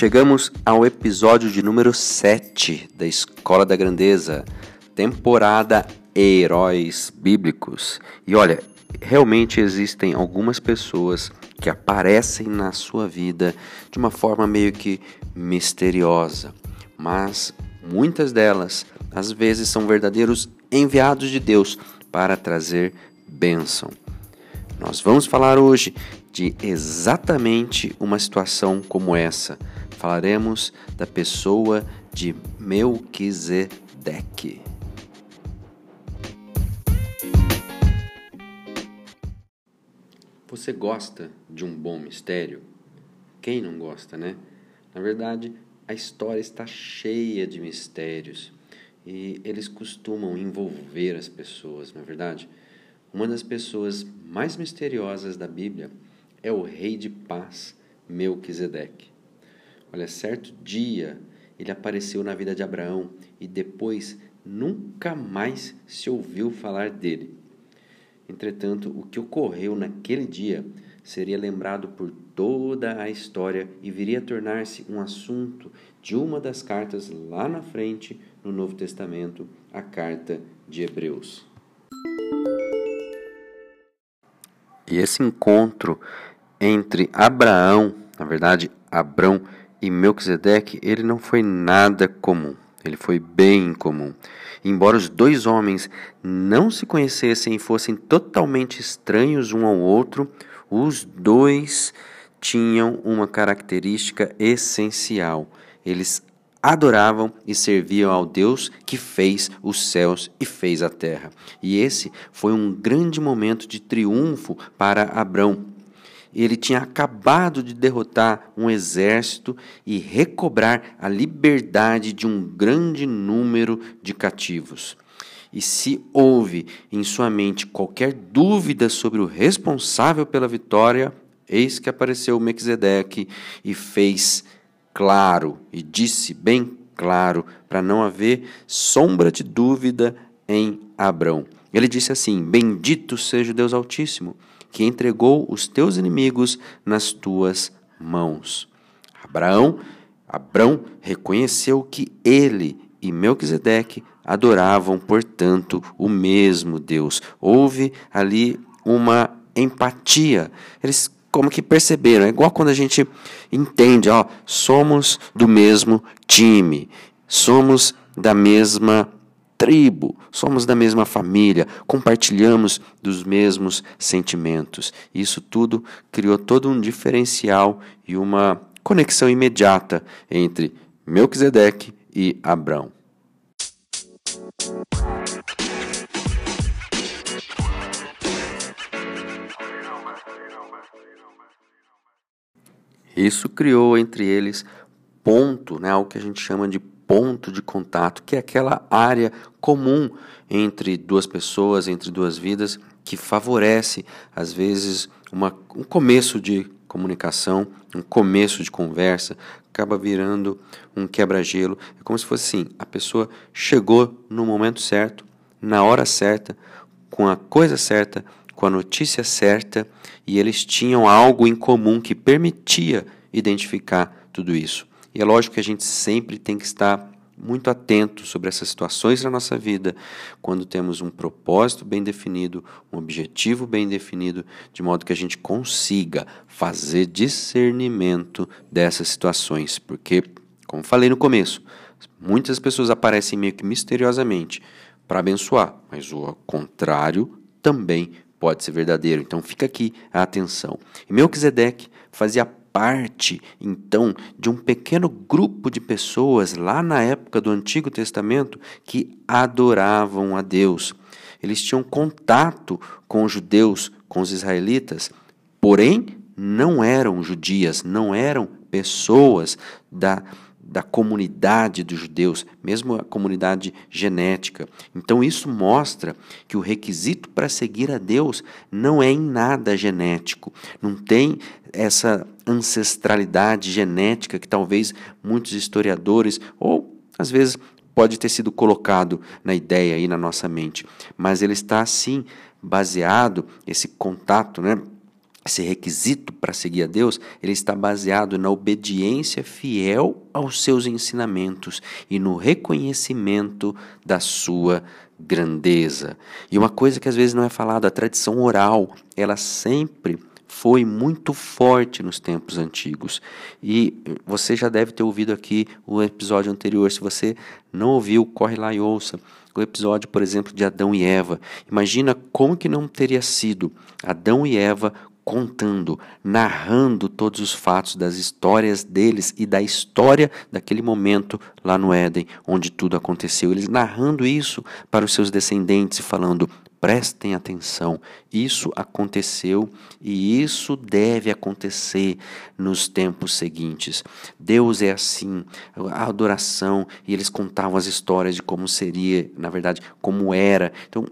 Chegamos ao episódio de número 7 da Escola da Grandeza, temporada Heróis Bíblicos. E olha, realmente existem algumas pessoas que aparecem na sua vida de uma forma meio que misteriosa, mas muitas delas às vezes são verdadeiros enviados de Deus para trazer bênção. Nós vamos falar hoje de exatamente uma situação como essa falaremos da pessoa de Melquisedeque. Você gosta de um bom mistério? Quem não gosta, né? Na verdade, a história está cheia de mistérios e eles costumam envolver as pessoas, não é verdade? Uma das pessoas mais misteriosas da Bíblia é o rei de paz, Melquisedeque. Olha, certo dia ele apareceu na vida de Abraão e depois nunca mais se ouviu falar dele. Entretanto, o que ocorreu naquele dia seria lembrado por toda a história e viria a tornar-se um assunto de uma das cartas lá na frente no Novo Testamento, a carta de Hebreus. E esse encontro entre Abraão, na verdade, Abrão e Melquisedeque, ele não foi nada comum, ele foi bem comum. Embora os dois homens não se conhecessem e fossem totalmente estranhos um ao outro, os dois tinham uma característica essencial. Eles adoravam e serviam ao Deus que fez os céus e fez a terra. E esse foi um grande momento de triunfo para Abrão, ele tinha acabado de derrotar um exército e recobrar a liberdade de um grande número de cativos. E se houve em sua mente qualquer dúvida sobre o responsável pela vitória, eis que apareceu Mequisedeque e fez claro e disse bem claro para não haver sombra de dúvida em Abrão. Ele disse assim: Bendito seja o Deus Altíssimo que entregou os teus inimigos nas tuas mãos. Abraão, Abrão reconheceu que ele e Melquisedeque adoravam, portanto, o mesmo Deus. Houve ali uma empatia. Eles como que perceberam, é igual quando a gente entende, ó, somos do mesmo time, somos da mesma tribo, somos da mesma família, compartilhamos dos mesmos sentimentos. Isso tudo criou todo um diferencial e uma conexão imediata entre Melquisedeque e Abrão. Isso criou entre eles ponto, né, algo que a gente chama de ponto de contato, que é aquela área comum entre duas pessoas, entre duas vidas, que favorece, às vezes, uma, um começo de comunicação, um começo de conversa, acaba virando um quebra-gelo. É como se fosse assim: a pessoa chegou no momento certo, na hora certa, com a coisa certa, com a notícia certa, e eles tinham algo em comum que permitia identificar tudo isso. E é lógico que a gente sempre tem que estar muito atento sobre essas situações na nossa vida, quando temos um propósito bem definido, um objetivo bem definido, de modo que a gente consiga fazer discernimento dessas situações, porque, como falei no começo, muitas pessoas aparecem meio que misteriosamente para abençoar, mas o contrário também pode ser verdadeiro. Então fica aqui a atenção. E Melquisedeque fazia parte, então, de um pequeno grupo de pessoas lá na época do Antigo Testamento que adoravam a Deus. Eles tinham contato com os judeus, com os israelitas, porém não eram judias, não eram pessoas da da comunidade dos judeus, mesmo a comunidade genética. Então isso mostra que o requisito para seguir a Deus não é em nada genético, não tem essa ancestralidade genética que talvez muitos historiadores ou às vezes pode ter sido colocado na ideia aí na nossa mente, mas ele está assim baseado esse contato, né? Esse requisito para seguir a Deus, ele está baseado na obediência fiel aos seus ensinamentos e no reconhecimento da sua grandeza. E uma coisa que às vezes não é falada, a tradição oral, ela sempre foi muito forte nos tempos antigos. E você já deve ter ouvido aqui o episódio anterior. Se você não ouviu, corre lá e ouça o episódio, por exemplo, de Adão e Eva. Imagina como que não teria sido Adão e Eva contando, narrando todos os fatos das histórias deles e da história daquele momento lá no Éden, onde tudo aconteceu. Eles narrando isso para os seus descendentes e falando: prestem atenção, isso aconteceu e isso deve acontecer nos tempos seguintes. Deus é assim, a adoração, e eles contavam as histórias de como seria, na verdade, como era. Então,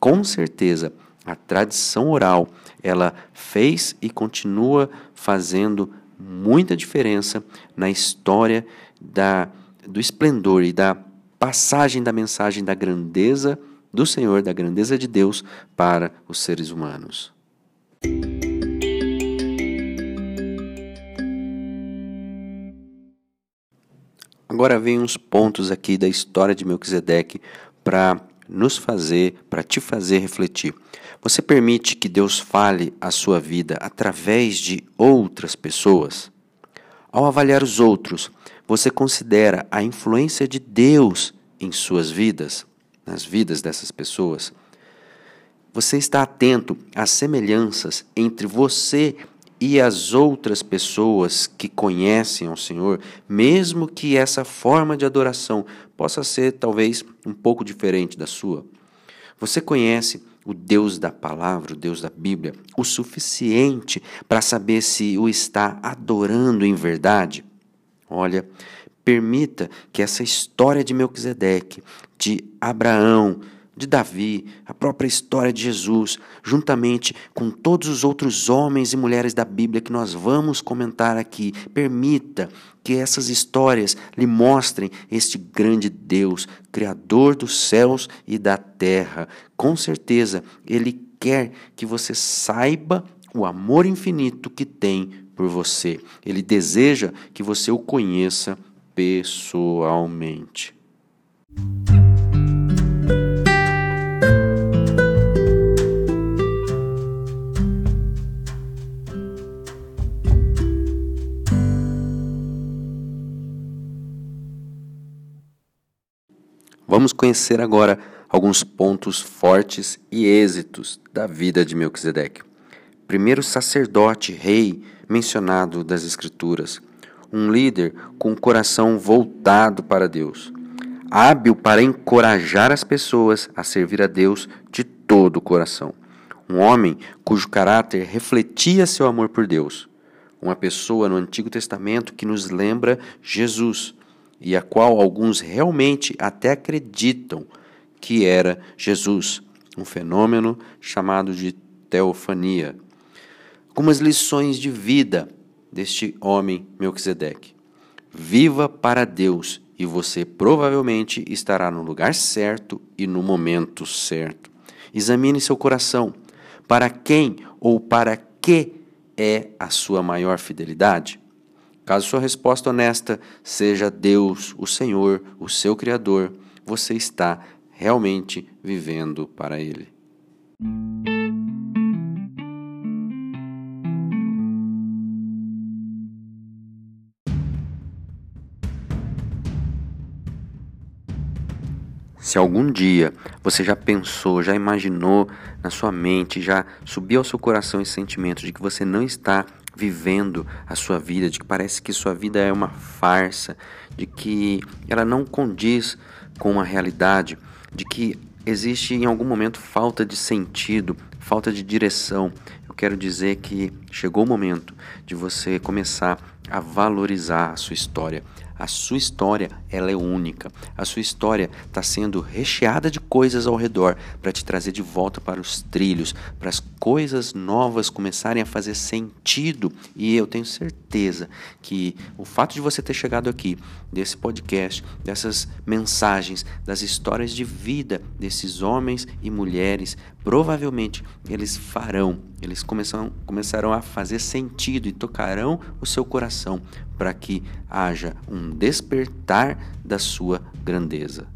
com certeza, a tradição oral, ela fez e continua fazendo muita diferença na história da, do esplendor e da passagem da mensagem da grandeza do Senhor, da grandeza de Deus para os seres humanos. Agora vem uns pontos aqui da história de Melquisedeque para nos fazer, para te fazer refletir. Você permite que Deus fale a sua vida através de outras pessoas? Ao avaliar os outros, você considera a influência de Deus em suas vidas, nas vidas dessas pessoas? Você está atento às semelhanças entre você e as outras pessoas que conhecem ao Senhor, mesmo que essa forma de adoração possa ser talvez um pouco diferente da sua? Você conhece o Deus da palavra, o Deus da Bíblia, o suficiente para saber se o está adorando em verdade? Olha, permita que essa história de Melquisedeque, de Abraão, de Davi, a própria história de Jesus, juntamente com todos os outros homens e mulheres da Bíblia que nós vamos comentar aqui, permita que essas histórias lhe mostrem este grande Deus, Criador dos céus e da terra. Com certeza, Ele quer que você saiba o amor infinito que tem por você. Ele deseja que você o conheça pessoalmente. Vamos conhecer agora alguns pontos fortes e êxitos da vida de Melquisedeque. Primeiro sacerdote, rei mencionado das Escrituras, um líder com o coração voltado para Deus, hábil para encorajar as pessoas a servir a Deus de todo o coração. Um homem cujo caráter refletia seu amor por Deus. Uma pessoa no Antigo Testamento que nos lembra Jesus e a qual alguns realmente até acreditam que era Jesus, um fenômeno chamado de teofania. algumas lições de vida deste homem Melquisedeque. Viva para Deus e você provavelmente estará no lugar certo e no momento certo. Examine seu coração. Para quem ou para que é a sua maior fidelidade? Caso sua resposta honesta seja Deus, o Senhor, o seu Criador, você está realmente vivendo para Ele. Se algum dia você já pensou, já imaginou na sua mente, já subiu ao seu coração esse sentimento de que você não está vivendo a sua vida, de que parece que sua vida é uma farsa, de que ela não condiz com a realidade, de que existe em algum momento falta de sentido, falta de direção. Eu quero dizer que chegou o momento de você começar a valorizar a sua história, a sua história, ela é única. A sua história está sendo recheada de coisas ao redor para te trazer de volta para os trilhos, para as coisas novas começarem a fazer sentido. E eu tenho certeza que o fato de você ter chegado aqui, desse podcast, dessas mensagens, das histórias de vida desses homens e mulheres, provavelmente eles farão, eles começam, começarão a fazer sentido e tocarão o seu coração para que haja um despertar da sua grandeza.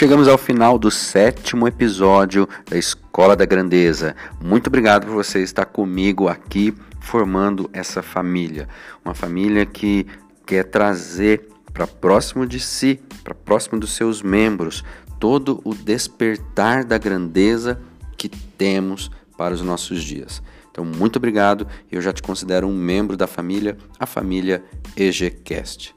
Chegamos ao final do sétimo episódio da Escola da Grandeza. Muito obrigado por você estar comigo aqui formando essa família. Uma família que quer trazer para próximo de si, para próximo dos seus membros, todo o despertar da grandeza que temos para os nossos dias. Então, muito obrigado. Eu já te considero um membro da família, a família EGCast.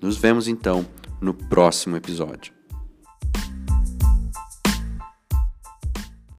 Nos vemos então no próximo episódio.